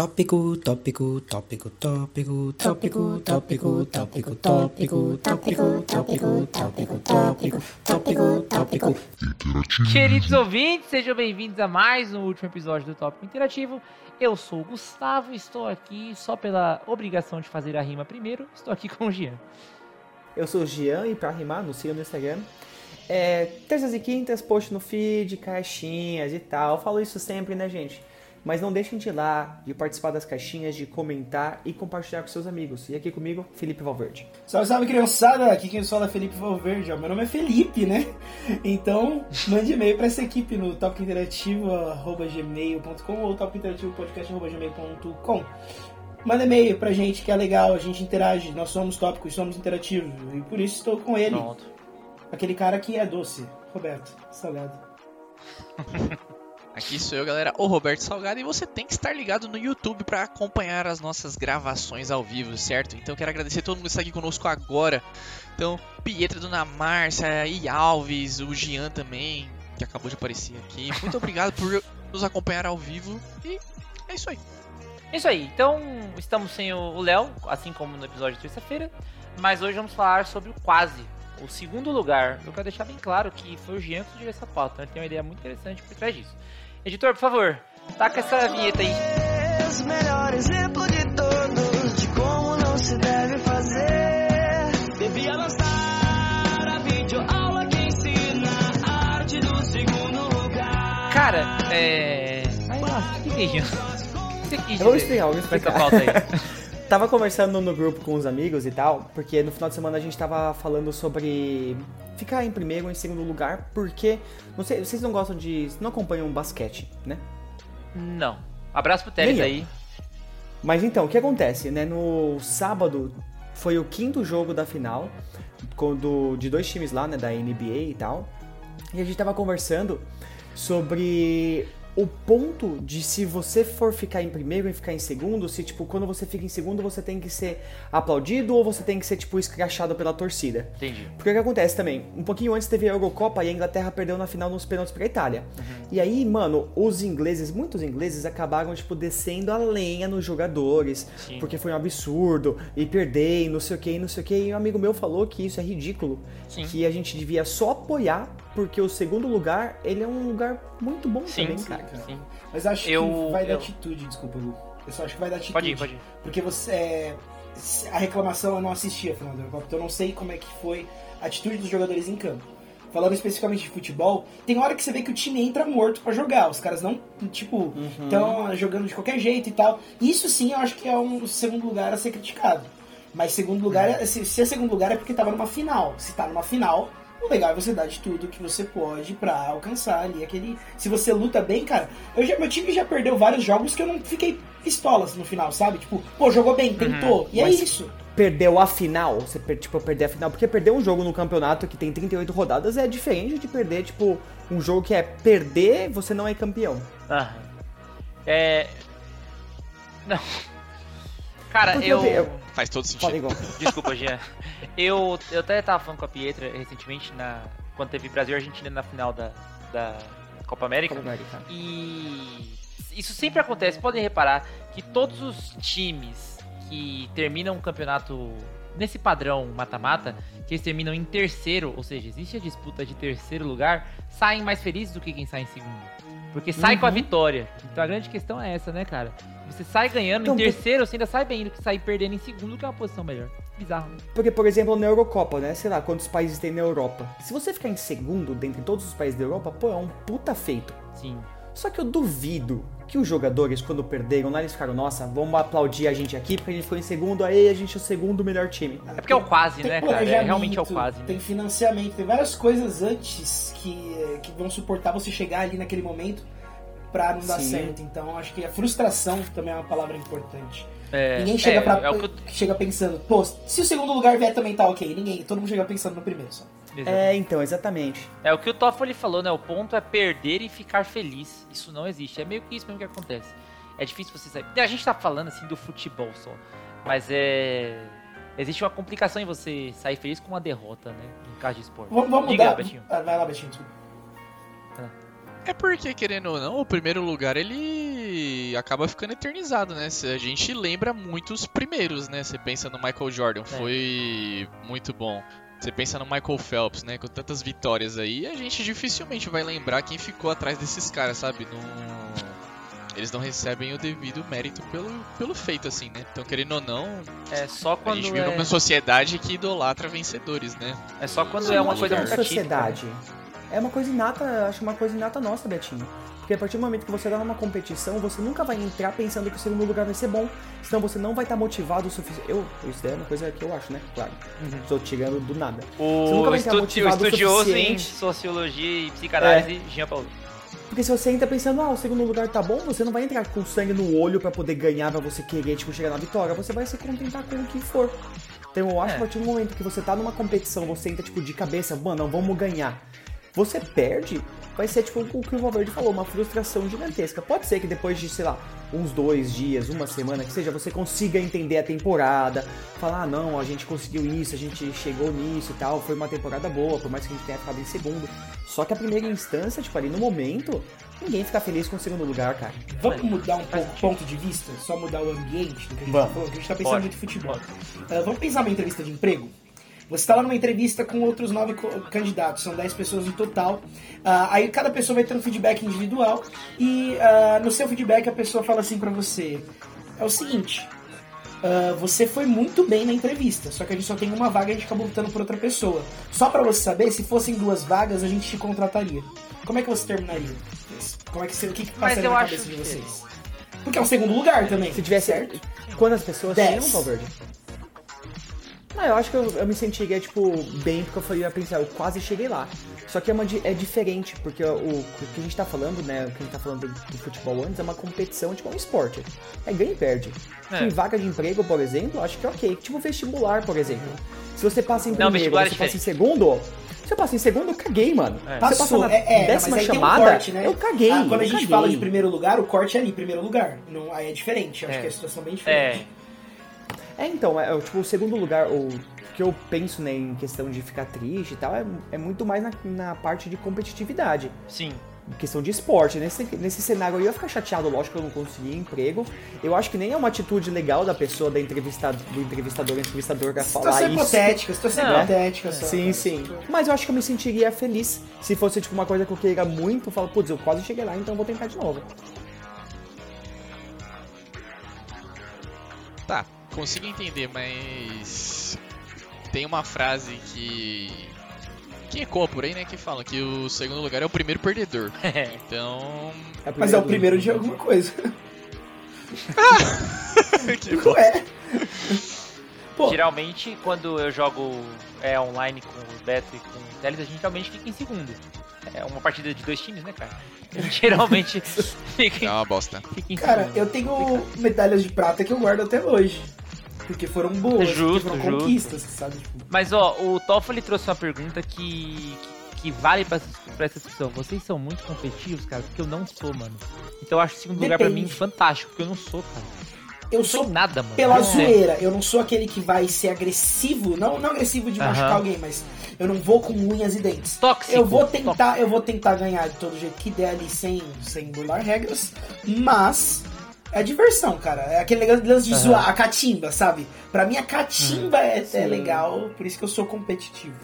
Tópico, tópico, tópico, tópico, tópico, tópico, tópico, tópico, tópico, tópico, tópico, tópico, tópico, tópico. Queridos ouvintes, sejam bem-vindos a mais um último episódio do Tópico Interativo. Eu sou o Gustavo, estou aqui só pela obrigação de fazer a rima primeiro. Estou aqui com o Gian. Eu sou o Gian e pra rimar, no siga no Instagram. É, terças e quintas, post no feed, caixinhas e tal. Eu falo isso sempre, né, gente? Mas não deixem de ir lá, de participar das caixinhas, de comentar e compartilhar com seus amigos. E aqui comigo, Felipe Valverde. Salve, salve, criançada! Aqui quem fala é Felipe Valverde. Ó. Meu nome é Felipe, né? Então, mande e-mail para essa equipe no topinterativo.gmail.com ou topinterativopodcast.gmail.com Manda e-mail pra gente que é legal, a gente interage. Nós somos tópicos, somos interativos. E por isso estou com ele. Pronto. Aquele cara que é doce. Roberto, salgado. Aqui sou eu, galera, o Roberto Salgado, e você tem que estar ligado no YouTube para acompanhar as nossas gravações ao vivo, certo? Então quero agradecer a todo mundo que está aqui conosco agora. Então, Pietra, Dona Márcia, e Alves, o Gian também, que acabou de aparecer aqui. Muito obrigado por nos acompanhar ao vivo e é isso aí. É Isso aí, então estamos sem o Léo, assim como no episódio de terça-feira, mas hoje vamos falar sobre o quase, o segundo lugar. Eu quero deixar bem claro que foi o Jean que sugeriu essa pauta, então ele tem uma ideia muito interessante por trás disso. Editor, por favor, taca essa vinheta aí. Melhor exemplo de todos de como não se deve fazer. Devia lançar a videoaula que ensina a arte do segundo lugar. Cara, é. Ai, nossa, o que que é Jean? O que você quis Eu vou explicar, eu vou com essa explicar. pauta aí? Tava conversando no grupo com os amigos e tal, porque no final de semana a gente tava falando sobre ficar em primeiro ou em segundo lugar, porque não sei, vocês não gostam de, não acompanham basquete, né? Não. Abraço pro Teles aí. Mas então, o que acontece, né? No sábado foi o quinto jogo da final com- do- de dois times lá, né? Da NBA e tal. E a gente tava conversando sobre o ponto de se você for ficar em primeiro e ficar em segundo, se tipo, quando você fica em segundo, você tem que ser aplaudido ou você tem que ser, tipo, escrachado pela torcida. Entendi. Porque o que acontece também? Um pouquinho antes teve a Eurocopa e a Inglaterra perdeu na final nos pênaltis pra Itália. E aí, mano, os ingleses, muitos ingleses acabaram, tipo, descendo a lenha nos jogadores. Sim. Porque foi um absurdo. E perder, e não sei o que, não sei o que. E um amigo meu falou que isso é ridículo. Sim. Que a gente devia só apoiar, porque o segundo lugar, ele é um lugar muito bom Sim, também, sim, cara. sim. Mas acho Eu- que vai da eu- atitude, desculpa, Lu. Eu só acho que vai da atitude. Pode ir, pode ir. Porque você. é, a reclamação eu não assisti a final da Eurocopa, então eu não sei como é que foi a atitude dos jogadores em campo. Falando especificamente de futebol, tem hora que você vê que o time entra morto pra jogar. Os caras não, tipo, estão jogando de qualquer jeito e tal. Isso sim eu acho que é um segundo lugar a ser criticado. Mas segundo lugar, é- se, se é segundo lugar é porque tava numa final. Se tá numa final, o legal é você dar de tudo que você pode pra alcançar ali aquele. Se você luta bem, cara. Eu já, meu time já perdeu vários jogos que eu não fiquei pistolas no final, sabe? Tipo, pô, jogou bem, tentou. E é Mas- isso. Perdeu a final, você per- tipo, perder a final, porque perder um jogo no campeonato que tem 38 rodadas é diferente de perder, tipo, um jogo que é perder, você não é campeão. Aham. É. Não. Cara, eu. eu- Faz todo sentido. Desculpa, Jean. Eu, eu até tava falando com a Pietra recentemente, na, quando teve Brasil e Argentina na final da, da Copa América. Copa América. E isso sempre acontece, podem reparar que todos os times que terminam o campeonato nesse padrão mata-mata, que eles terminam em terceiro, ou seja, existe a disputa de terceiro lugar, saem mais felizes do que quem sai em segundo. Porque sai com a vitória. Então a grande questão é essa, né, cara? Você sai ganhando Então, em terceiro, você ainda sai bem do que sair perdendo em segundo, que é uma posição melhor. Bizarro, né? Porque, por exemplo, na Eurocopa, né? Sei lá, quantos países tem na Europa. Se você ficar em segundo dentre todos os países da Europa, pô, é um puta feito. Sim. Só que eu duvido que os jogadores, quando perderam lá, eles ficaram, nossa, vamos aplaudir a gente aqui, porque a gente ficou em segundo, aí a gente é o segundo melhor time. É porque é o quase, Tem né, cara? É, realmente é o quase. Né? Tem financiamento, tem várias coisas antes que, que vão suportar você chegar ali naquele momento pra não dar Sim. certo. Então acho que a frustração também é uma palavra importante. É, Ninguém chega, é, pra, é eu- chega pensando, pô, se o segundo lugar vier também tá ok. Ninguém, todo mundo chega pensando no primeiro só. É, então, exatamente. É o que o Toffoli falou, né? O ponto é perder e ficar feliz. Isso não existe. É meio que isso mesmo que acontece. É difícil você sair. A gente tá falando assim do futebol só. Mas é. Existe uma complicação em você sair feliz com uma derrota, né? Em caso de esporte. Vamos, vamos Diga, mudar. Betinho. Ah, vai lá, Betinho, desculpa. É porque, querendo ou não, o primeiro lugar ele acaba ficando eternizado, né? Se A gente lembra muito os primeiros, né? Você pensa no Michael Jordan, foi muito bom. Você pensa no Michael Phelps, né? Com tantas vitórias aí, a gente dificilmente vai lembrar quem ficou atrás desses caras, sabe? Não... Eles não recebem o devido mérito pelo, pelo feito, assim, né? Então, querendo ou não, É só a quando gente vive é, numa sociedade que idolatra vencedores, né? é só quando é uma coisa muito é atípica. sociedade. É uma coisa inata, acho uma coisa inata nossa, Betinho. Porque a partir do momento que você dá numa competição, você nunca vai entrar pensando que o segundo lugar vai ser bom. Senão você não vai estar motivado o suficiente. Eu, isso daí é uma coisa que eu acho, né? Claro. Estou tirando do nada. Você nunca O, vai estar estu- o motivado o estudioso em sociologia e psicanálise, Jean Paulo. Porque se você entra pensando, ah, o segundo lugar tá bom, você não vai entrar com sangue no olho pra poder ganhar, pra você querer, tipo, chegar na vitória. Você vai se contentar com o que for. Então eu acho É. que a partir do momento que você tá numa competição, você entra, tipo, de cabeça, mano, vamos ganhar. Você perde, vai ser, tipo, o que o Valverde falou, uma frustração gigantesca. Pode ser que depois de, sei lá, uns dois dias, uma semana, que seja, você consiga entender a temporada, falar, ah, não, a gente conseguiu isso, a gente chegou nisso e tal, foi uma temporada boa, por mais que a gente tenha ficado em segundo. Só que a primeira instância, tipo, ali no momento, ninguém fica feliz com o segundo lugar, cara. Vamos mudar um pouco o ponto de vista? Só mudar o ambiente do que a gente Vamos. tá falando? Porque a gente tá pensando Bora. muito em futebol. Ah, vamos pensar numa entrevista de emprego? Você está lá numa entrevista com outros nove candidatos, são 10 pessoas no total. Ah, aí cada pessoa vai ter um feedback individual e ah, no seu feedback a pessoa fala assim pra você: é o seguinte, ah, você foi muito bem na entrevista, só que a gente só tem uma vaga e a gente acabou optando por outra pessoa. Só pra você saber, se fossem duas vagas a gente te contrataria. Como é que você terminaria? Como é que você, o que, que passaria na cabeça de que- vocês? Porque é um segundo lugar também. Se tivesse. certo? Quantas pessoas Dez. tinham, Valverde? Ah, eu acho que eu, eu me sentiria, tipo, bem, porque eu falei, eu ia pensar, eu quase cheguei lá. Só que é, uma, é diferente, porque o, o que a gente tá falando, né, o que a gente tá falando do, do futebol antes, é uma competição, tipo, é um esporte. É ganha e perde. É. Em vaga de emprego, por exemplo, acho que é ok. Tipo vestibular, por exemplo. Se você passa em Não, primeiro, vestibular é você passa em segundo, se eu passo em segundo, eu caguei, mano. É. Se você passa Passou, na é, é, décima chamada, tem um corte, né? eu caguei. Ah, quando a eu gente caguei. fala de primeiro lugar, o corte é ali, primeiro lugar. Não, aí é diferente, acho É. que é a situação bem diferente. É, É, então, é, tipo, o segundo lugar, o que eu penso, né, em questão de ficar triste e tal, é, é muito mais na, na parte de competitividade. sim. Em questão de esporte. Nesse, nesse cenário eu ia ficar chateado, lógico que eu não consegui emprego. Eu acho que nem é uma atitude legal da pessoa, da entrevista, do entrevistador, entrevistador pra falar isso. hipotética, situação Não. hipotética só. Sim, sim. Mas eu acho que eu me sentiria feliz se fosse, tipo, uma coisa que eu queira muito. Eu falo, putz, eu quase cheguei lá, então eu vou tentar de novo. Consigo entender, mas tem uma frase que que ecoa por aí, né, que fala que o segundo lugar é o primeiro perdedor. Então, a Mas é o primeiro de alguma coisa. que bom. é. Pô, Geralmente, quando eu jogo é, online com o Beto e com o Teles, a gente realmente fica em segundo. É uma partida de dois times, né, cara? A gente geralmente fica, É em- uma bosta. fica em cara, segundo. eu tenho medalhas de prata que eu guardo até hoje. Porque foram boas, Justo, foram justo. conquistas, sabe? Tipo, Mas ó, o Toffoli trouxe uma pergunta que, que, que vale pra, pra essa discussão. Vocês são muito competitivos, cara, porque eu não sou, mano. Então eu acho o segundo lugar pra Depende. mim fantástico, porque eu não sou, cara. eu Não sou nada, mano. pela zoeira. Eu não sou aquele que vai ser agressivo, não, não agressivo de Aham. machucar alguém, mas eu não vou com unhas e dentes. Tóxico. Eu vou tentar, eu vou tentar ganhar de todo jeito que der ali sem, sem burlar regras, mas é diversão, cara. É aquele negócio lance de Aham. zoar a catimba, sabe? Pra mim a catimba é, é Sim. legal, por isso que eu sou competitivo.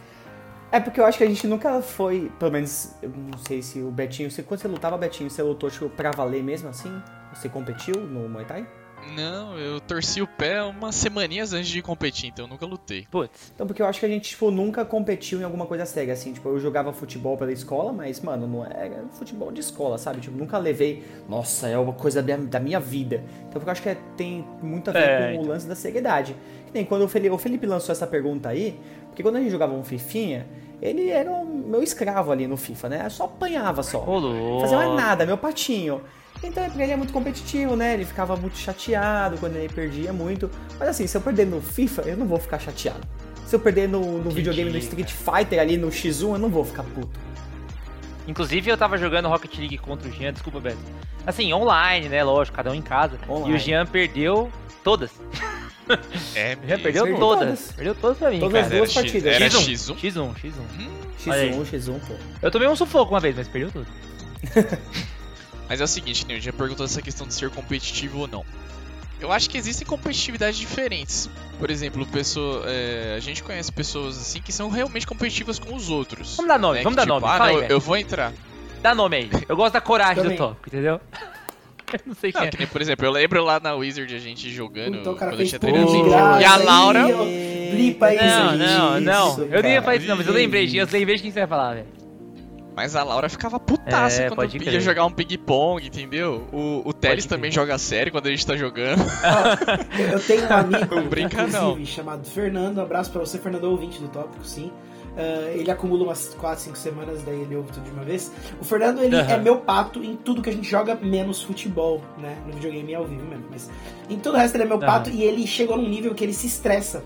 É porque eu acho que a gente nunca foi, pelo menos, eu não sei se o Betinho, você, quando você lutava, Betinho, você lutou tipo, pra valer mesmo assim? Você competiu no Muay Thai? Não, eu torci o pé umas semaninhas antes de competir, então eu nunca lutei. Putz. Então, porque eu acho que a gente, tipo, nunca competiu em alguma coisa séria, assim. Tipo, eu jogava futebol pela escola, mas, mano, não era futebol de escola, sabe? Tipo, nunca levei, nossa, é uma coisa da minha, da minha vida. Então, porque eu acho que é- tem muito a ver É, com então. o lance da seriedade. Que nem quando o Felipe, o Felipe lançou essa pergunta aí, porque quando a gente jogava um Fifinha, ele era o meu escravo ali no FIFA, né? Eu só apanhava só. Ô, louco. Não fazia mais nada, meu patinho. Então pra ele é muito competitivo, né? Ele ficava muito chateado quando ele perdia muito. Mas assim, se eu perder no FIFA, eu não vou ficar chateado. Se eu perder no, no videogame do Street Fighter ali no X1, eu não vou ficar puto. Inclusive, eu tava jogando Rocket League contra o Jean, desculpa, Beto. Assim, online, né? Lógico, cada um em casa. Online. E o Jean perdeu todas. É, O Jean perdeu Perdeu todas. todas. Perdeu todas pra mim, Todas cara. as duas Era partidas. era X1, X1? X1, X1. X1, Olha aí. X1, pô. Eu tomei um sufoco uma vez, mas perdeu tudo. Mas é o seguinte, Neil, já perguntou essa questão de ser competitivo ou não. Eu acho que existem competitividades diferentes. Por exemplo, pessoa, é, a gente conhece pessoas assim que são realmente competitivas com os outros. Vamos dar nome, né? vamos Que, dar tipo, nome, Ah, fala aí, não, velho. eu vou entrar. Dá nome aí. Eu gosto da coragem do tópico, entendeu? Eu não sei quem Não, é. que nem, por exemplo, eu lembro lá na Wizard a gente jogando Então cara quando eu tinha treinado. graça. E a Laura. aí, Blipa isso. Não, não, não. isso, Eu nem ia falar isso, não, mas eu lembrei, eu lembrei de quem você vai falar, velho. Mas a Laura ficava putaça É, quando ia crer. jogar um ping-pong, entendeu? O, o Teles crer. também joga sério quando a gente tá jogando. Eu tenho um amigo, Não brinca, inclusive, não. chamado Fernando. Um abraço pra você, Fernando, ouvinte do tópico, sim. Ah, ele acumula umas 4, 5 semanas, daí ele ouve tudo de uma vez. O Fernando, ele Aham. é meu pato em tudo que a gente joga, menos futebol, né? No videogame é ao vivo mesmo. Mas em todo o resto ele é meu Aham. pato e ele chegou num nível que ele se estressa.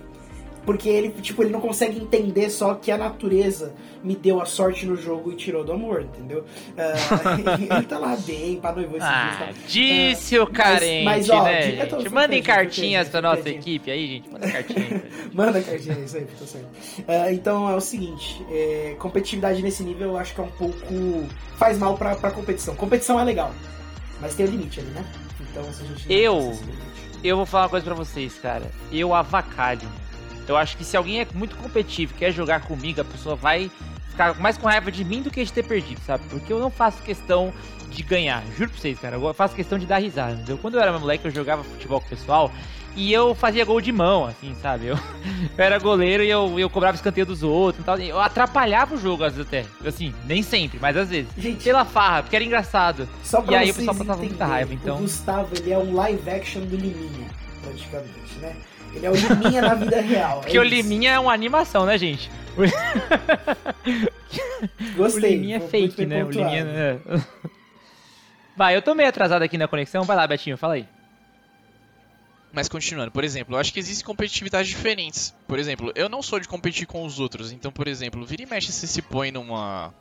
Porque ele, tipo, ele não consegue entender só que a natureza me deu a sorte no jogo e tirou do amor, entendeu? Ah, ele tá lá bem, pra noivo esses dias, Ah, tá? disse o carente, mas, ó, né, diga gente? Mandem cartinhas pra nossa secretinho. equipe aí, gente. Manda cartinha. Manda cartinha, isso aí, tá certo. Ah, então é o seguinte, é, competitividade nesse nível eu acho que é um pouco. faz mal pra, pra competição. Competição é legal, mas tem o limite ali, né? Então se a gente. Eu- esse Eu vou falar uma coisa pra vocês, cara. Eu avacalho. Eu acho que se alguém é muito competitivo e quer jogar comigo, a pessoa vai ficar mais com raiva de mim do que de ter perdido, sabe? Porque eu não faço questão de ganhar. Juro pra vocês, cara. Eu faço questão de dar risada, entendeu? Quando eu era moleque, eu jogava futebol com o pessoal e eu fazia gol de mão, assim, sabe? Eu, eu era goleiro e eu, eu cobrava escanteio dos outros e tal. Eu atrapalhava o jogo, às vezes até. Assim, nem sempre, mas às vezes. Gente, Pela farra, porque era engraçado. só pra e aí o pessoal passava muita raiva, então- O Gustavo, ele é um live action do Liminha, praticamente, né? Ele é o Liminha na vida real. Porque é o. Liminha é uma animação, né, gente? Gostei. o Liminha é fake, né? O. Liminha. É. Vai, eu tô meio atrasado aqui na conexão. Vai lá, Betinho, fala aí. Mas continuando, por exemplo, eu acho que existem competitividades diferentes. Por exemplo, eu não sou de competir com os outros. Então, por exemplo, vira e mexe você se põe numa.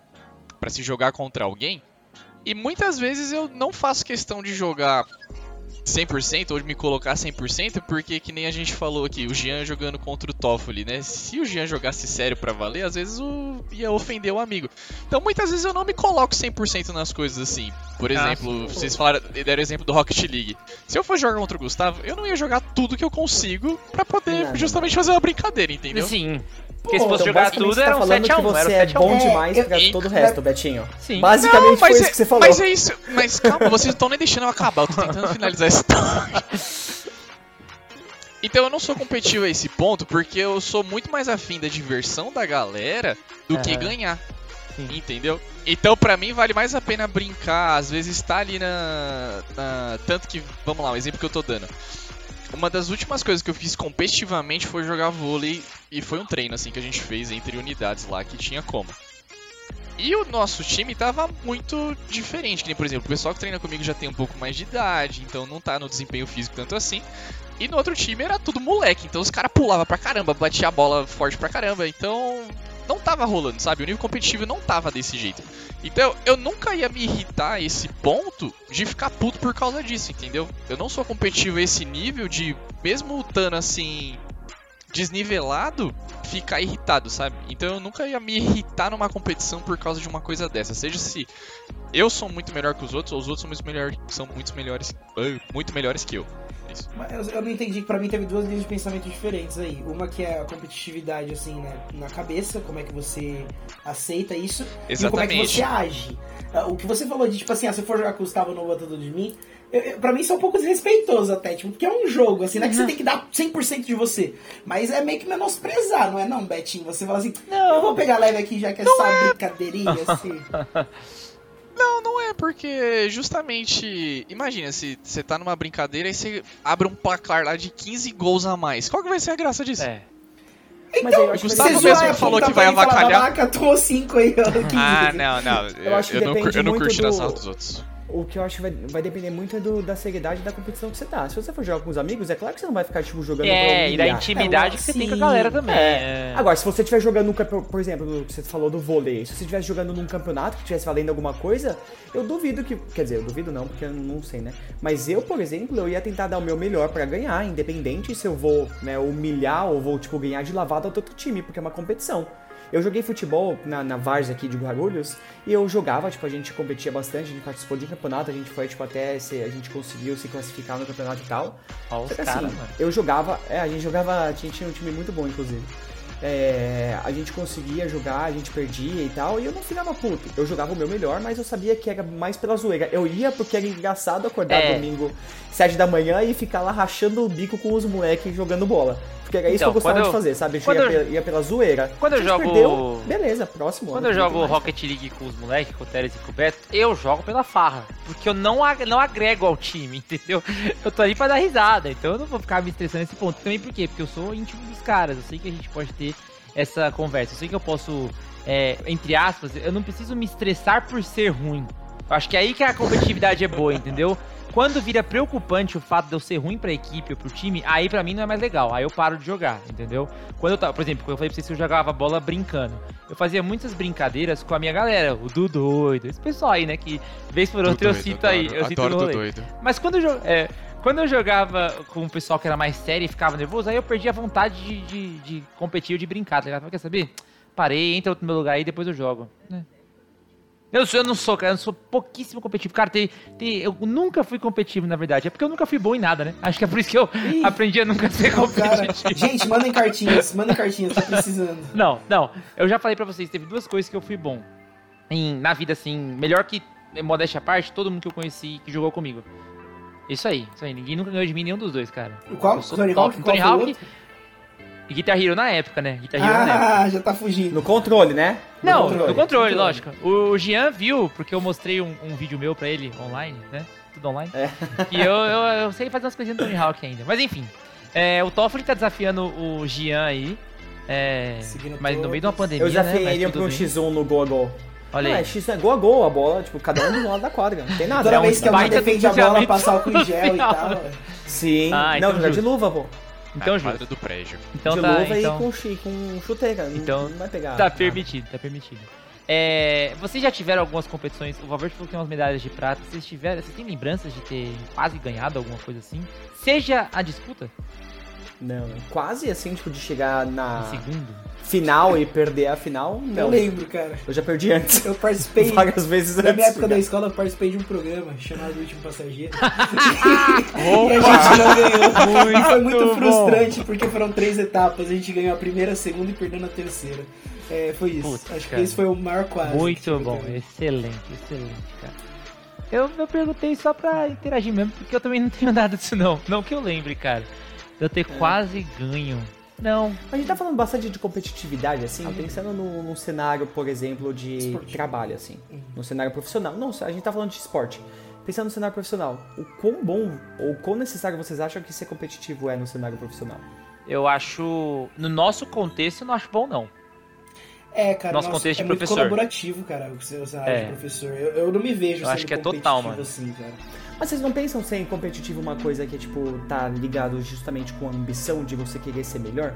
pra se jogar contra alguém. E muitas vezes eu não faço questão de jogar 100% ou de me colocar 100%, porque que nem a gente falou aqui, o Jean jogando contra o Toffoli, né? Se o Jean jogasse sério pra valer, às vezes o... ia ofender o amigo. Então muitas vezes eu não me coloco 100% nas coisas assim. Por Ah, exemplo, vocês falaram, deram o exemplo do Rocket League. Se eu fosse jogar contra o Gustavo, eu não ia jogar tudo que eu consigo pra poder Nada. justamente fazer uma brincadeira, entendeu? Sim. Porque Pô, se fosse Então, jogar tudo, você tá era um falando 7x1. que você Era um é 7x1. bom É, demais eu- pra todo o resto, Betinho. Sim. Basicamente foi mas isso é, que você falou. Mas é isso. Mas calma, vocês não estão nem deixando eu acabar. Eu tô tentando finalizar a história. Então eu não sou competitivo a esse ponto porque eu sou muito mais afim da diversão da galera do que Aham. ganhar. Sim. Entendeu? Então pra mim vale mais a pena brincar, às vezes estar ali na, na. Tanto que, vamos lá, o exemplo que eu tô dando. Uma das últimas coisas que eu fiz competitivamente foi jogar vôlei e foi um treino assim que a gente fez entre unidades lá que tinha como. E o nosso time tava muito diferente, que nem, por exemplo, o pessoal que treina comigo já tem um pouco mais de idade, então não tá no desempenho físico tanto assim. E no outro time era tudo moleque, então os caras pulavam pra caramba, batia a bola forte pra caramba, então não tava rolando, sabe? O nível competitivo não tava desse jeito. Então eu nunca ia me irritar a esse ponto de ficar puto por causa disso, entendeu? Eu não sou competitivo a esse nível de, mesmo estando assim, desnivelado, ficar irritado, sabe? Então eu nunca ia me irritar numa competição por causa de uma coisa dessa. Seja se eu sou muito melhor que os outros, ou os outros são muito, melhor, são muito melhores, ah, muito melhores que eu. Isso. Eu- eu não entendi que pra mim teve duas linhas de pensamento diferentes aí. Uma que é a competitividade, assim, né, na cabeça, como é que você aceita isso, e como é que Exatamente. você age. Ah, O que você falou de, tipo assim, ah, se eu for jogar com o Gustavo no tudo de mim, eu, eu, pra mim isso é um pouco desrespeitoso até, tipo, porque é um jogo, assim, não é que você tem que dar 100% de você, mas é meio que menosprezar, não é não, Betinho? Você fala assim, eu vou pegar leve aqui já que é só brincadeirinha, assim. Não, não é, porque justamente. Imagina, se você tá numa brincadeira e você abre um placar lá de 15 gols a mais. Qual que vai ser a graça disso? É. Mas aí eu Então, acho que Gustavo mesmo falou que vai fala, avacalhar. Babaca, tomou 5 aí, ó. 15. Ah, não, não. Eu, acho que eu não, eu não tirar do- sarro dos outros. O que eu acho que vai, vai depender muito é do, da seriedade da competição que você tá. Se você for jogar com os amigos, é claro que você não vai ficar, tipo, jogando pra É, e da intimidade que você tem com a sim. galera também. É. É. Agora, se você estiver jogando num campeonato, por exemplo, você falou do vôlei, se você estivesse jogando num campeonato que estivesse valendo alguma coisa, eu duvido que. Quer dizer, eu duvido não, porque eu não sei, né? Mas eu, por exemplo, eu ia tentar dar o meu melhor pra ganhar, independente se eu vou né, humilhar ou vou, tipo, ganhar de lavada ao outro time, porque é uma competição. Eu joguei futebol na, na Vars aqui de Guarulhos e eu jogava, tipo, a gente competia bastante, a gente participou de um campeonato, a gente foi, tipo, até se, a gente conseguiu se classificar no campeonato e tal. Os Só que assim, mano. eu jogava, é, a gente jogava, tinha, tinha um time muito bom, inclusive. É, a gente conseguia jogar, a gente perdia e tal, e eu não ficava puto. Eu jogava o meu melhor, mas eu sabia que era mais pela zoeira. Eu ia porque era engraçado acordar É. domingo, 7 da manhã, e ficar lá rachando o bico com os moleques jogando bola. Porque era isso Então, que eu gostava quando de eu- fazer, sabe? Eu ia, eu- ia pela zoeira. Quando eu jogo- Perdeu, beleza, próximo. Quando ano, eu não tem jogo mais. Rocket League com os moleques, com o Teres e com o Beto, eu jogo pela farra. Porque eu não, não agrego ao time, entendeu? Eu tô ali pra dar risada, então eu não vou ficar me estressando nesse ponto. Também por quê? Porque eu sou íntimo dos caras, eu sei que a gente pode ter essa conversa. Eu sei que eu posso, é, entre aspas, eu não preciso me estressar por ser ruim. Eu acho que é aí que a competitividade é boa, entendeu? Quando vira preocupante o fato de eu ser ruim pra equipe ou pro time, aí pra mim não é mais legal. Aí eu paro de jogar, entendeu? Quando eu tava, por exemplo, quando eu falei pra vocês que eu jogava bola brincando. Eu fazia muitas brincadeiras com a minha galera, o Du Doido, esse pessoal aí, né? Que vez por outra eu cito adoro, aí, eu cito adoro no do rolê. doido. Mas quando eu, é, quando eu jogava com o pessoal que era mais sério e ficava nervoso, aí eu perdi a vontade de, de, de competir ou de brincar, tá ligado? Mas Quer saber? Parei, entra outro no meu lugar aí e depois eu jogo. né? Eu, eu não sou, cara, eu sou pouquíssimo competitivo. Cara, tem, tem- eu nunca fui competitivo, na verdade. É porque eu nunca fui bom em nada, né? Acho que é por isso que eu Ih. aprendi a nunca ser Não, cara. competitivo. Gente, mandem cartinhas, mandem cartinhas, tô precisando. Não, não. Eu já falei pra vocês, teve duas coisas que eu fui bom. Em, na vida, assim, melhor que, modéstia à parte, todo mundo que eu conheci que jogou comigo. Isso aí, isso aí. Ninguém nunca ganhou de mim nenhum dos dois, cara. Qual? Eu sou Tony top. Hawk? Tony Hawk Guitar Hero na época, né? Guitar Hero na época. Ah, já tá fugindo. No controle, né? No Não, controle. no controle, Controle. lógico. O Jean viu, porque eu mostrei um, um vídeo meu pra ele online, né? Tudo online. É. E eu, eu, eu sei fazer umas coisinhas do Tony Hawk ainda. Mas enfim. É, o Toffoli tá desafiando o Jean aí. É, Seguindo mas no meio de uma todos. pandemia. Eu desafiei né? Ele pra um bem. X1 no a Gol. Olha Não, aí. é X1 é gol a gol a bola, tipo, cada um do lado da quadra. Não tem nada. Toda É um vez que alguém baita defende a bola, passar em gel e tal. Sim. Ah, não, então jogar de justo. luva, pô. Então, a justo. quadra do prédio. Então de tá, luva então, e com, chi- com chuteira. Então, não vai pegar. tá nada. permitido, tá permitido. É, vocês já tiveram algumas competições? O Valverde falou que tem umas medalhas de prata. Vocês tiveram, vocês têm lembranças de ter quase ganhado alguma coisa assim? Seja a disputa, Não, quase assim, tipo, de chegar na final e perder a final, Eu não. lembro, cara. Eu já perdi antes. Eu participei. Várias vezes Na antes. minha época da cara. escola, eu participei de um programa chamado O Último Passageiro. e a gente não ganhou. e foi muito bom. frustrante, porque foram três etapas. A gente ganhou a primeira, a segunda e perdeu na terceira. É, foi isso. Putz, Acho que cara. esse foi o maior quase. que Muito bom, excelente, excelente, cara. Eu, eu perguntei só pra interagir mesmo, porque eu também não tenho nada disso não. Não que eu lembre, cara. De eu ter quase ganho. Não, A gente tá falando bastante de competitividade, assim, pensando no, num cenário, por exemplo, de Esportivo. trabalho, assim. No cenário profissional. Não, a gente tá falando de esporte. Pensando no cenário profissional, o quão bom ou quão necessário vocês acham que ser competitivo é no cenário profissional? eu acho. No nosso contexto, eu não acho bom, não. É, cara, Nosso nossa, contexto é de muito professor. colaborativo, cara, o seu cenário É. de professor. Eu, eu não me vejo Eu acho que é total, competitivo mano. assim, cara. Mas vocês não pensam ser competitivo uma coisa que é, tipo, tá ligado justamente com a ambição de você querer ser melhor?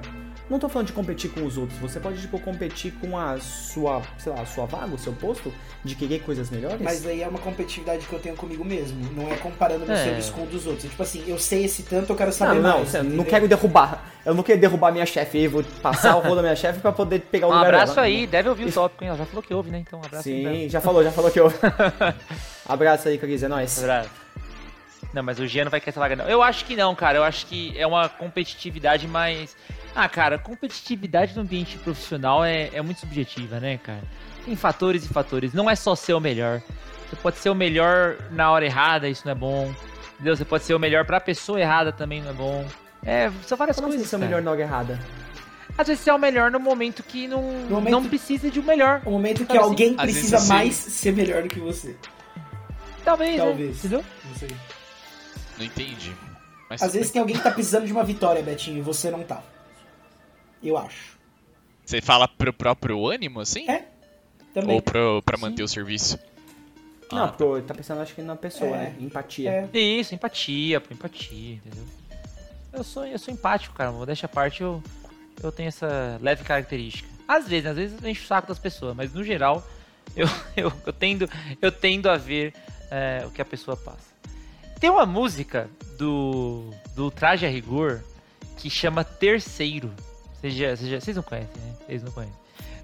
Não tô falando de competir com os outros, você pode, tipo, competir com a sua, sei lá, a sua vaga, o seu posto, de querer coisas melhores? Mas aí é uma competitividade que eu tenho comigo mesmo. Não é comparando meu É. serviço com o dos outros. É tipo assim, eu sei esse tanto, eu quero saber Não, não, mais. eu não entendeu? quero derrubar. Eu não quero derrubar minha chefe, eu vou passar o rolo da minha chefe pra poder pegar o Um lugar abraço dela. aí, deve ouvir o tópico, hein? Ela já falou que ouve, né? Então, um abraço aí. Sim, já falou, já falou que eu. abraço aí, Cris, é nóis. Abraço. Não, mas o Gia não vai querer essa vaga, não. Eu acho que não, cara. Eu acho que é uma competitividade mais. Ah, cara, competitividade no ambiente profissional é, é muito subjetiva, né, cara? Tem fatores e fatores. Não é só ser o melhor. Você pode ser o melhor na hora errada, isso não é bom. Entendeu? Você pode ser o melhor pra pessoa errada, também não é bom. É, são várias Como assim coisas. ser o melhor na hora errada? Às vezes você é o melhor no momento que não, momento- não precisa de um melhor. O momento que assim? alguém precisa vezes, mais ser melhor do que você. Talvez, né? Talvez. Entendeu? Não sei. Não entendi. Mas Às vezes tem alguém que tá precisando de uma vitória, Betinho, e você não tá. Eu acho. Você fala pro próprio ânimo, assim? É, Também. Ou pro, pra manter o serviço? Não, Ah, porque tá pensando acho que na pessoa, É. né? Empatia. É. Isso, empatia, pô, empatia, entendeu? Eu sou, eu sou empático, cara. Modéstia à parte, eu, eu tenho essa leve característica. Às vezes, às vezes eu encho o saco das pessoas, mas no geral, eu, eu, eu, tendo, eu tendo a ver é, o que a pessoa passa. Tem uma música do, do Traje a Rigor que chama Terceiro. Vocês, já, vocês, já- vocês não conhecem, né? Vocês não conhecem.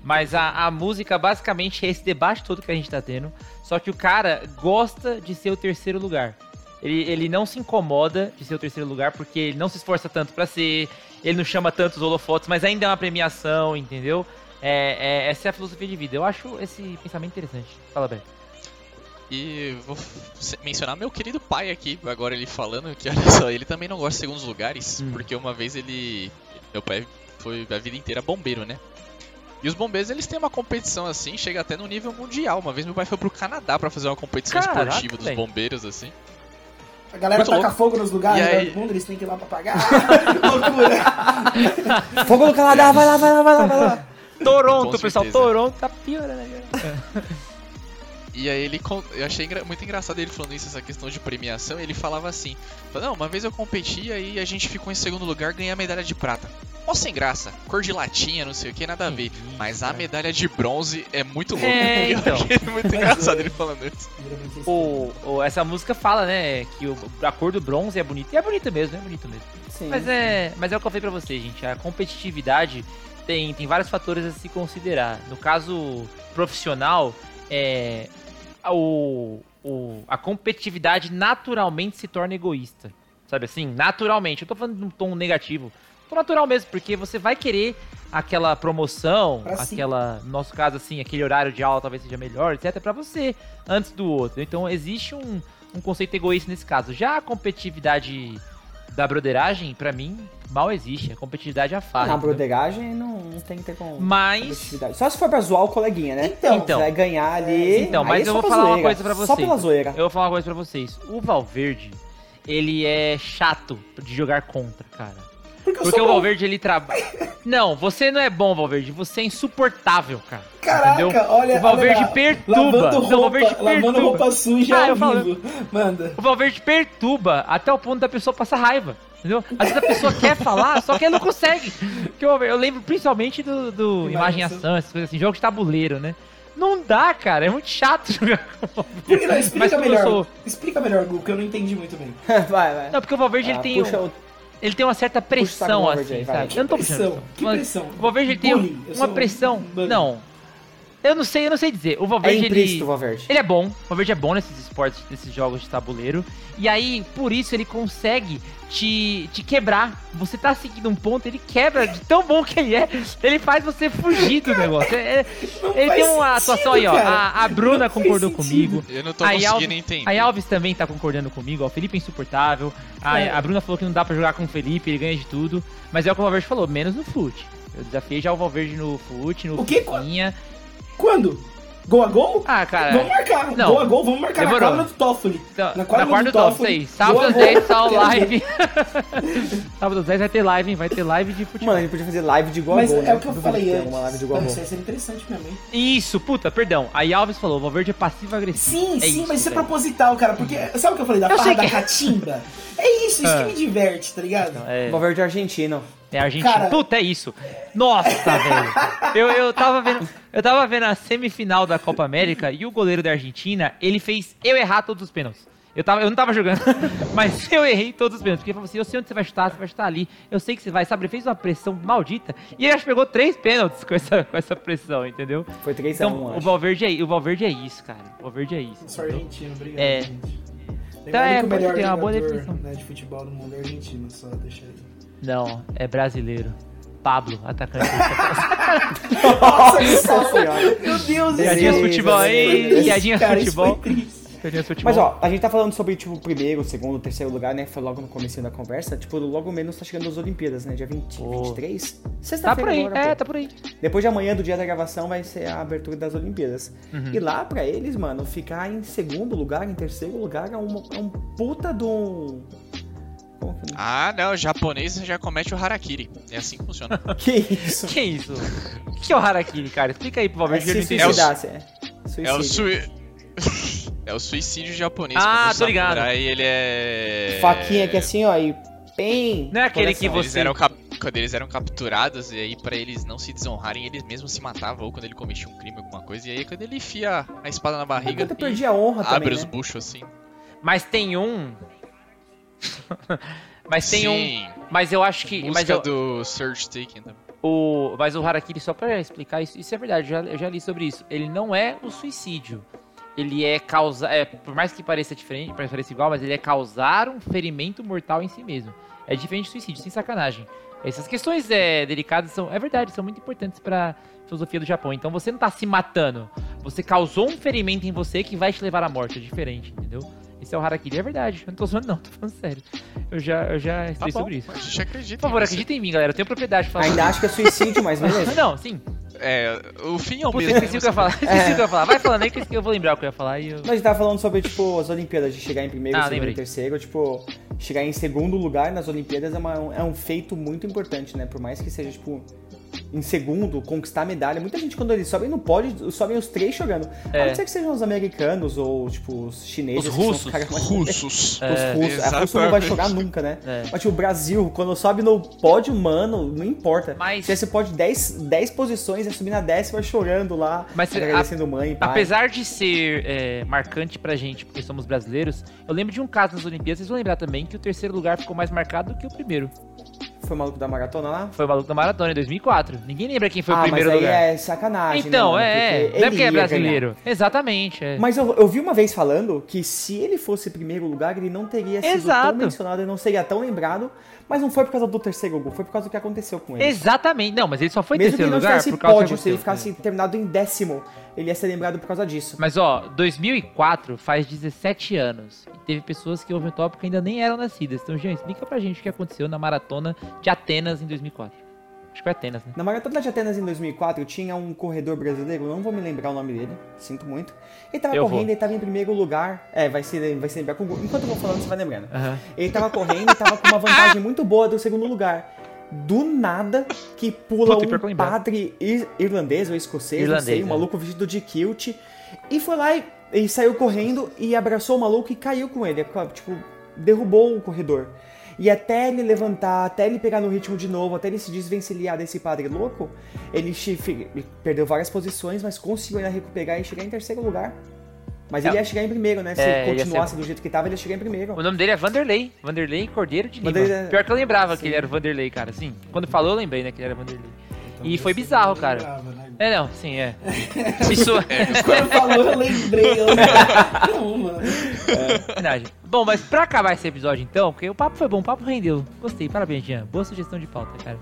Mas a, a música basicamente é esse debate todo que a gente tá tendo. Só que o cara gosta de ser o terceiro lugar. Ele, ele não se incomoda de ser o terceiro lugar porque ele não se esforça tanto pra ser, ele não chama tantos holofotes, mas ainda é uma premiação, entendeu? É, é- essa é a filosofia de vida. Eu acho esse pensamento interessante. Fala, Beto. E vou mencionar meu querido pai aqui, agora ele falando que, olha só, ele também não gosta de segundos lugares, Hum. porque uma vez ele. Meu pai foi a vida inteira bombeiro, né? E os bombeiros eles têm uma competição assim, chega até no nível mundial. Uma vez meu pai foi pro Canadá pra fazer uma competição Caraca, esportiva dos bombeiros, assim. A galera Muito taca louco. fogo nos lugares E aí- do mundo, eles têm que ir lá pra pagar. Loucura. Fogo no Canadá, vai lá, vai lá, vai lá, vai lá. Toronto, pessoal. Toronto tá piorando. né? E aí ele eu achei muito engraçado ele falando isso, essa questão de premiação, ele falava assim, falou, não, uma vez eu competi e a gente ficou em segundo lugar, ganhei a medalha de prata. Mó sem graça, cor de latinha, não sei o que, nada a ver. Mas a medalha de bronze é muito louca. É, então. Eu achei muito engraçado ele falando isso. O, o- essa música fala, né, que o, a cor do bronze é bonita. E é bonito mesmo, é bonito mesmo. Sim. Mas é, mas é o que eu falei pra vocês, gente. A competitividade tem, tem vários fatores a se considerar. No caso profissional, é, o, o- a competitividade naturalmente se torna egoísta. Sabe assim? Naturalmente. Eu tô falando num tom negativo. Tô natural mesmo, porque você vai querer aquela promoção, Pra aquela, no nosso caso assim, aquele horário de aula talvez seja melhor, etc, pra você, antes do outro. Então existe um, um conceito egoísta nesse caso. Já a competitividade da broderagem, pra mim, mal existe. A competitividade é a farra. Na broderagem não, não tem que ter com Mas. Só se for pra zoar o coleguinha, né? Então. Você vai ganhar ali. Então, mas eu só vou falar uma zoeira. coisa pra Só vocês. pela zoeira. Eu vou falar uma coisa pra vocês. O Valverde, ele é chato de jogar contra, cara. Porque Porque o bom. Valverde, ele trabalha. Não, você não é bom, Valverde. Você é insuportável, cara. Caraca, entendeu? olha. O Valverde olha perturba. Lavando Não, o roupa, Valverde lavando perturba. roupa suja Ah, ao vivo. Manda. O Valverde perturba até o ponto da pessoa passar raiva. Entendeu? Às vezes a pessoa quer falar, só que ela não consegue. Porque eu, eu lembro principalmente do, do Imagem Ação, essas coisas assim, jogo de tabuleiro, né? Não dá, cara. É muito chato jogar com o Valverde. Por que não? Explica melhor. sou- Explica melhor, Gu, que eu não entendi muito bem. vai, vai. Não, porque o Valverde Ah, ele tem, puxa um- o- ele tem uma certa pressão, assim, sabe? Eu não tô Pressão? puxando. Que pressão? O Valverde ele tem Bullying. Uma pressão. Não. Eu não sei, eu não sei dizer. O É Valverde implícito, ele. Valverde. Ele é bom, o Valverde é bom nesses esportes, nesses jogos de tabuleiro. E aí, por isso, ele consegue te, te quebrar. Você tá seguindo um ponto, ele quebra de tão bom que ele é. Ele faz você fugir do negócio. É- é- ele tem uma sentido, atuação aí, ó. A, a Bruna Não concordou comigo. Eu não tô Aí conseguindo Alves- entender. A Alves também tá concordando comigo, ó. O Felipe é insuportável. A, É. a Bruna falou que não dá pra jogar com o Felipe, ele ganha de tudo. Mas é o que o Valverde falou, menos no fute. Eu desafiei já o Valverde no fute, no O quê? Quando? Gol a gol? Ah, cara. Vamos marcar. não. Gol a gol, vamos marcar Demorou. na quadra do Toffoli. Então, Na quadra na do do Toffoli, 6. Sábado gol às gol, 10 tá o quero live. Sábado às 10 vai ter live, hein? Vai ter live de futebol. Mano, a gente podia fazer live de igual Mas a gol, é né? o que eu Duvido falei antes. Uma live de igual a gol. isso ia ser interessante mesmo, hein? Isso, puta, perdão. Aí Alves falou, o Valverde é passivo-agressivo. Sim, É sim, isso, mas isso é proposital, cara. Porque, sabe o que eu falei da Eu farra da que- catimba? É isso, isso Ah. que me diverte, tá ligado? É, Valverde é argentino. É Argentina. Cara- Puta, é isso. Nossa, velho. Eu, eu, tava vendo, eu tava vendo a semifinal da Copa América e o goleiro da Argentina, ele fez eu errar todos os pênaltis. Eu, tava, eu não tava jogando, mas eu errei todos os pênaltis. Porque ele falou assim: eu sei onde você vai chutar, você vai chutar ali. Eu sei que você vai, sabe? Ele fez uma pressão maldita e ele acho que pegou três pênaltis com essa, com essa pressão, entendeu? Foi 3x1, Então, o acho. Valverde é, o Valverde é isso, cara. O Valverde é isso. Eu sou entendeu? argentino, obrigado, É. gente. Então, é, que o melhor ter uma boa definição. né, de futebol do mundo é argentino, só deixa aí. Não, é brasileiro. Pablo, atacante. Nossa. Meu Deus, Piadinhas futebol aí, sim. piadinhas isso futebol. Mas ó, a gente tá falando sobre, tipo, o primeiro, o segundo, o terceiro lugar, né? Foi logo no começo da conversa. Tipo, logo menos tá chegando as Olimpíadas, né? Dia 20, Pô. 23? Tá por Sexta-feira aí, agora, é, pô. tá por aí. Depois de amanhã, do dia da gravação, vai ser a abertura das Olimpíadas. Uhum. E lá, pra eles, mano, ficar em segundo lugar, em terceiro lugar, é um, é um puta de um... Que... Ah, não, o japonês já comete o harakiri. É assim que funciona. que isso? Que isso? O que é o Harakiri, cara? Explica aí pro É Valverde que eu não se entendi. o- suicidasse, é. É o, Suicídio. sui... é o suicídio japonês. Ah, tô ligado. samurai, ele é... Faquinha aqui assim, ó, e pem. Não é aquele que. Quando eles, você- eram cap- quando eles eram capturados, e aí pra eles não se desonrarem, eles mesmos se matavam, ou quando ele cometia um crime, alguma coisa, e aí quando ele enfia a espada na É barriga quando eu e perdi a honra abre também, os né? buchos assim. Mas tem um. Mas tem um. Sim, Mas eu acho que. Mas música eu, do Search Taken também. o, mas o Harakiri, só pra explicar isso, isso é verdade, eu já, eu já li sobre isso. Ele não é o suicídio. Ele é causar. É, por mais que pareça diferente, pareça igual, mas ele é causar um ferimento mortal em si mesmo. É diferente do suicídio, sem sacanagem. Essas questões é, delicadas são. É verdade, são muito importantes pra filosofia do Japão. Então você não tá se matando. Você causou um ferimento em você que vai te levar à morte. É diferente, entendeu? Esse é o Harakiri, é verdade. Eu não tô zoando, não, tô falando sério. Eu já, eu já Tá estudei bom, sobre isso. a gente acredita. Por favor, acreditem em mim, galera. Eu tenho propriedade pra falar. Ainda acho que é suicídio, mas beleza. Não, sim. É, o fim é o Puta, mesmo. esqueci o que eu ia falar. Esqueci o que eu ia falar. Vai falando aí que eu vou lembrar o que eu ia falar e eu... Nós tava falando sobre, tipo, as Olimpíadas, de chegar em primeiro, Ah, segundo e terceiro. Tipo, chegar em segundo lugar nas Olimpíadas é, uma- é um feito muito importante, né? Por mais que seja, tipo, em segundo, conquistar a medalha. Muita gente, quando eles sobem no pódio, sobem os três chegando. É. A não ser que sejam os americanos ou, tipo, os chineses. Os russos. mais- Russos. Os russos. A Rússia não vai jogar nunca, né? É. Mas, tipo, o Brasil, quando sobe no pódio, mano, não importa. Mas- Se você pode 10, 10 posições, é subir na décima chorando lá, Mas, agradecendo mãe e pai. Apesar de ser é, marcante pra gente, porque somos brasileiros, eu lembro de um caso nas Olimpíadas, vocês vão lembrar também, que o terceiro lugar ficou mais marcado do que o primeiro. Foi o maluco da maratona lá? Foi o maluco da maratona em 2004. Ninguém lembra quem foi ah, o primeiro mas aí lugar. é sacanagem, então, né, é, não é porque é brasileiro. Exatamente, é. ganhar. Mas eu, eu vi uma vez falando que se ele fosse primeiro lugar, ele não teria sido Exato. tão mencionado, ele não seria tão lembrado, mas não foi por causa do terceiro gol, foi por causa do que aconteceu com ele. Exatamente. Não, mas ele só foi Mesmo que terceiro não lugar por causa pódio, que se ele ficasse terminado em décimo, ele ia ser lembrado por causa disso. Mas ó, 2004 faz 17 anos. E teve pessoas que ouvem o tópico que ainda nem eram nascidas. Então, Jean, explica pra gente o que aconteceu na maratona de Atenas em 2004. Acho que foi Atenas, né? Na Maratona de Atenas em 2004, tinha um corredor brasileiro, não vou me lembrar o nome dele, sinto muito. Ele tava Eu correndo, vou. ele tava em primeiro lugar. É, vai se, vai se lembrar com Enquanto eu vou falando, você vai lembrando. Aham. Ele tava correndo e tava com uma vantagem muito boa do segundo lugar. Do nada, que pula Puta, um padre ir- irlandês ou escocês, não sei, Irlandês, um é. maluco vestido de kilt. E foi lá e, e saiu correndo e abraçou o maluco e caiu com ele. Tipo, derrubou o corredor. E até ele levantar, até ele pegar no ritmo de novo, até ele se desvencilhar desse padre louco, ele, ele perdeu várias posições, mas conseguiu ainda recuperar e chegar em terceiro lugar. Mas ele É. ia chegar em primeiro, né? Se É, continuasse ser- do jeito que tava, ele ia chegar em primeiro. O nome dele é Vanderlei. Vanderlei Cordeiro de Lima. Vanderlei- Pior que eu lembrava Sim. que ele era o Vanderlei, cara. Sim. Quando falou, eu lembrei, né, que ele era Vanderlei. Então, E foi bizarro, cara. lembrava, né? É, não, sim, é. Isso Quando falou, eu lembrei. Eu não, mano. é verdade. Bom, mas pra acabar esse episódio, então, porque o papo foi bom, o papo rendeu. Gostei, parabéns, Jean. Boa sugestão de pauta, cara.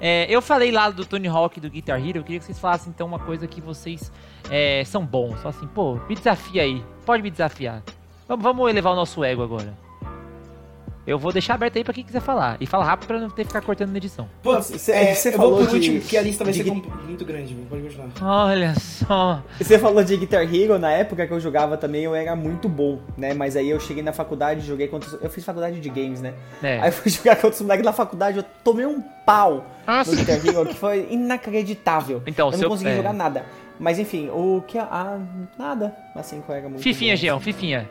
É, eu falei lá do Tony Hawk e do Guitar Hero, eu queria que vocês falassem, então, uma coisa que vocês é, são bons. Só assim, pô, me desafia aí. Pode me desafiar. Vamos, vamos elevar o nosso ego agora. Eu vou deixar aberto aí pra quem quiser falar. E fala rápido pra não ter que ficar cortando na edição. Pô, Cê- é, cê eu falou de- último, porque a lista vai ser muito grande, pode continuar. Olha só. Você falou de Guitar Hero, na época que eu jogava também eu era muito bom, né? Mas aí eu cheguei na faculdade, joguei contra. os- Eu fiz faculdade de games, né? É. Aí eu fui jogar contra os moleques na faculdade, eu tomei um pau Nossa. no Guitar Hero que foi inacreditável. Então, eu não seu- consegui é. jogar nada. Mas enfim, o que. Ah, nada. Assim, que eu era muito Fifinha, bom. Jean, Fifinha.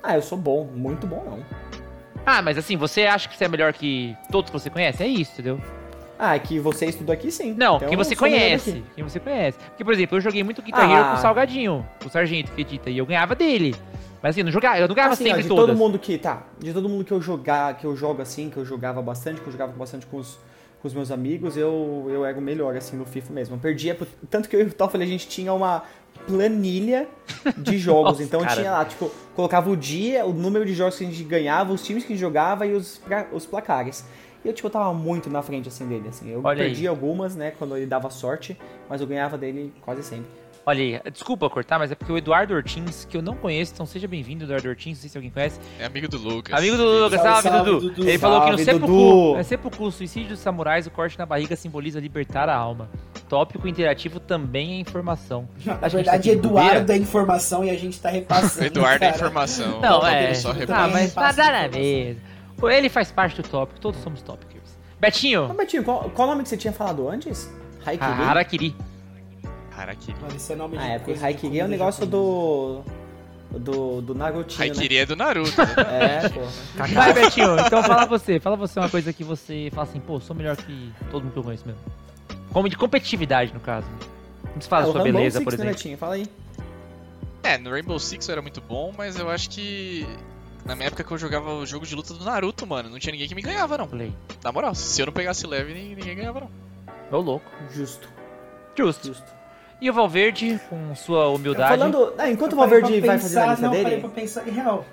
Ah, eu sou bom, muito bom não. Ah, mas assim, você acha que você é melhor que todos que você conhece? É isso, entendeu? Ah, é que você estudou aqui sim. Não, Então, quem você conhece. Quem você conhece. Porque, por exemplo, eu joguei muito Guitar Ah. Com o Salgadinho, com o Sargento que edita, e eu ganhava dele. Mas assim, eu não jogava, eu não ganhava Assim, ó, sempre de todas. todo mundo que. Tá, de todo mundo que eu jogar, que eu jogo assim, que eu jogava bastante, que eu jogava bastante com os, com os meus amigos, eu, eu era o melhor, assim, no FIFA mesmo. Eu perdia. Tanto que eu e o Toffoli, a gente tinha uma planilha de jogos. Nossa, então cara. tinha lá, tipo, colocava o dia, o número de jogos que a gente ganhava, os times que a gente jogava e os, pra- os placares. E eu, tipo, tava muito na frente, assim, dele, assim. Eu Olha aí. perdi algumas, né, quando ele dava sorte, mas eu ganhava dele quase sempre. Olha aí, desculpa cortar, mas é porque o Eduardo Ortins, que eu não conheço, então seja bem-vindo, Eduardo Ortins, não sei se alguém conhece. É amigo do Lucas. Amigo do Lucas, Salve, salve, salve, Dudu. Dudu. Ele falou que no Salve, sepulcro, Dudu. é sepulcro, o suicídio dos samurais, o corte na barriga simboliza libertar a alma. Tópico interativo também é informação. Na verdade, tá. Eduardo é informação e a gente tá repassando. Eduardo é cara. informação. Não, é. só Ah, repassa. mas Passa nada na. Pô, Ele faz parte do tópico, todos somos tópicos. Betinho, Mas, Betinho, qual, qual o nome que você tinha falado antes? Haikiri? Harakiri. Harakiri. Mano, esse é nome de Ah, é, porque Haikiri é o comida negócio do. do. do Narutinho, Haikiri é do Naruto. né? né? É, pô. Vai, Betinho, então fala você. Fala você uma coisa que você fala assim, pô, sou melhor que todo mundo que eu conheço mesmo. Como de competitividade, no caso. Não se fala É, sua Rainbow beleza, Six, por né, exemplo. Betinho? Fala aí. é, no Rainbow Six eu era muito bom, mas eu acho que Na minha época que eu jogava o jogo de luta do Naruto, mano, não tinha ninguém que me ganhava, não. Play. Na moral, se eu não pegasse leve, ninguém, ganhava, não. Ô, louco. Justo. Justo. Justo. E o Valverde, com sua humildade. Falando. Ah, enquanto o Eu parei Valverde pra vai fazer a lista não, parei dele. pra pensar, em real,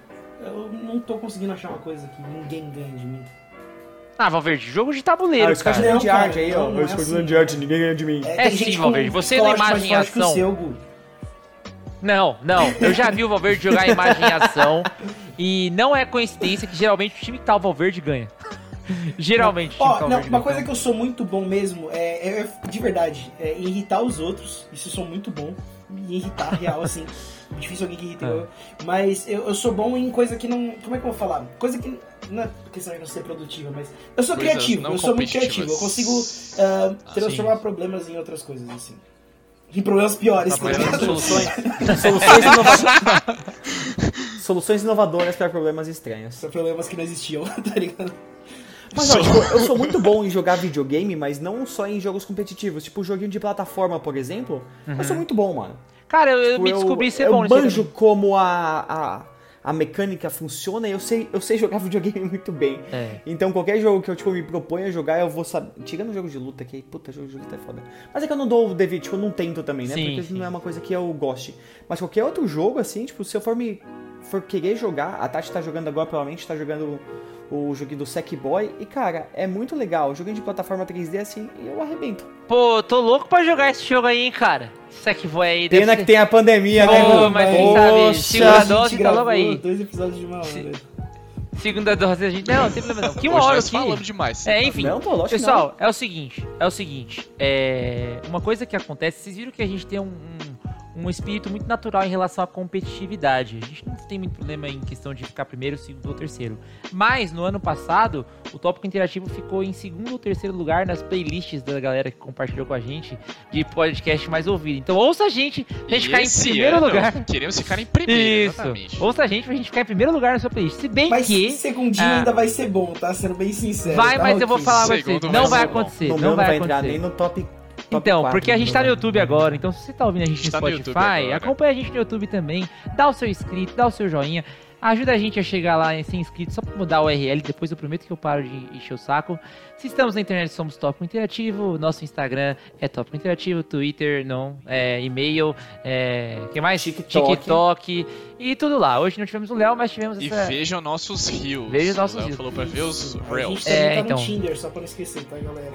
eu não tô conseguindo achar uma coisa que ninguém ganha de mim. Ah, Valverde, jogo de tabuleiro, Ah, o Scott cara. Não, de arte aí, ó. não é Scott assim. de arte, ninguém ganha de mim. É tem sim, Valverde, você na imagem em forte que o ação. seu. Não, não. Eu já vi o Valverde jogar imagem em ação. E não é coincidência que geralmente o time que tá o Valverde ganha. geralmente Ó, não, uma coisa que eu sou muito bom mesmo é, é- é- de verdade, é irritar os outros. Isso eu sou muito bom. Me irritar real, assim. Difícil alguém que irrita É. eu. Mas eu, eu sou bom em coisa que não. Como é que eu vou falar? Coisa que. Não é questão de não ser produtiva, mas. Eu sou Coisas criativo, eu sou muito criativo. Eu consigo Ah, transformar problemas em outras coisas, assim. Em problemas piores, Tá tá? Soluções, soluções, inova- soluções inovadoras para problemas estranhos. São problemas que não existiam, tá ligado? Mas ó, tipo, eu sou muito bom em jogar videogame, mas não só em jogos competitivos. Tipo, joguinho de plataforma, por exemplo. Eu sou muito bom, mano. Cara, eu, eu Tipo, me descobri ser eu bom aí banjo como a, a, a mecânica funciona e eu sei, eu sei jogar videogame muito bem. É. Então qualquer jogo que eu tipo, me proponho a jogar, eu vou saber. Tirando o jogo de luta, que puta, jogo de luta é foda. Mas é que eu não dou o devido, tipo, eu não tento também, né? Sim, Porque sim. não é uma coisa que eu goste. Mas qualquer outro jogo, assim, tipo, se eu for me. For querer jogar, a Tati tá jogando agora, provavelmente tá jogando o, o joguinho do Sackboy. E cara, é muito legal. Joguinho de plataforma 3D assim, e eu arrebento. Pô, tô louco pra jogar esse jogo aí, hein, cara. Sackboy aí. Pena ser- que tem a pandemia, né, Pô, mano? mas quem sabe, segunda dose tá logo aí. Dois episódios de uma hora. Segunda dose a gente. Não, não tem problema não. Que uma Hoje hora nós aqui. falamos demais. É, enfim. Não, pô, Pessoal, é o seguinte, é o seguinte, é uma coisa que acontece, vocês viram que a gente tem um, um, um espírito muito natural em relação à competitividade. A gente não tem muito problema em questão de ficar primeiro, segundo ou terceiro. Mas no ano passado, o Tópico Interativo ficou em segundo ou terceiro lugar nas playlists da galera que compartilhou com a gente de podcast mais ouvido. Então ouça a gente pra gente ficar em primeiro ano, lugar. Queremos ficar em primeiro, Isso. exatamente. Ouça a gente pra gente ficar em primeiro lugar na sua playlist. Se bem Mas que segundinho Ah. ainda vai ser bom, tá? Sendo bem sincero. vai, tá, mas eu vou falar pra vocês, Segundo não vai vai ser bom. acontecer, não não vai vai entrar acontecer. nem no top. Então, 4 porque a gente tá no. YouTube agora, então se você tá ouvindo a gente A gente no tá no Spotify, agora. acompanha a gente no YouTube também, dá o seu inscrito, dá o seu joinha, ajuda a gente a chegar lá em ser inscrito, só pra mudar o URL, depois eu prometo que eu paro de encher o saco. Se estamos na internet, somos Tópico Interativo, nosso Instagram é Tópico Interativo, Twitter, não, é, e-mail, é, que mais? TikTok. TikTok, e tudo lá. Hoje não tivemos o Léo, mas tivemos E essa... vejam nossos rios. Veja os nossos O Léo rios. falou pra ver os A gente reels. É, tá então. no Tinder, só pra não esquecer, tá, galera?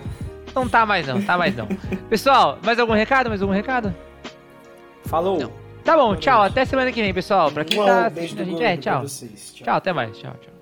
Não tá mais não, tá mais não. Pessoal, mais algum recado? Mais algum recado? Falou. Não. Tá bom, tchau, até semana que vem, pessoal. Pra quem tá Um beijo assistindo do a gente, é, tchau. vocês. Tchau, até mais, tchau, tchau.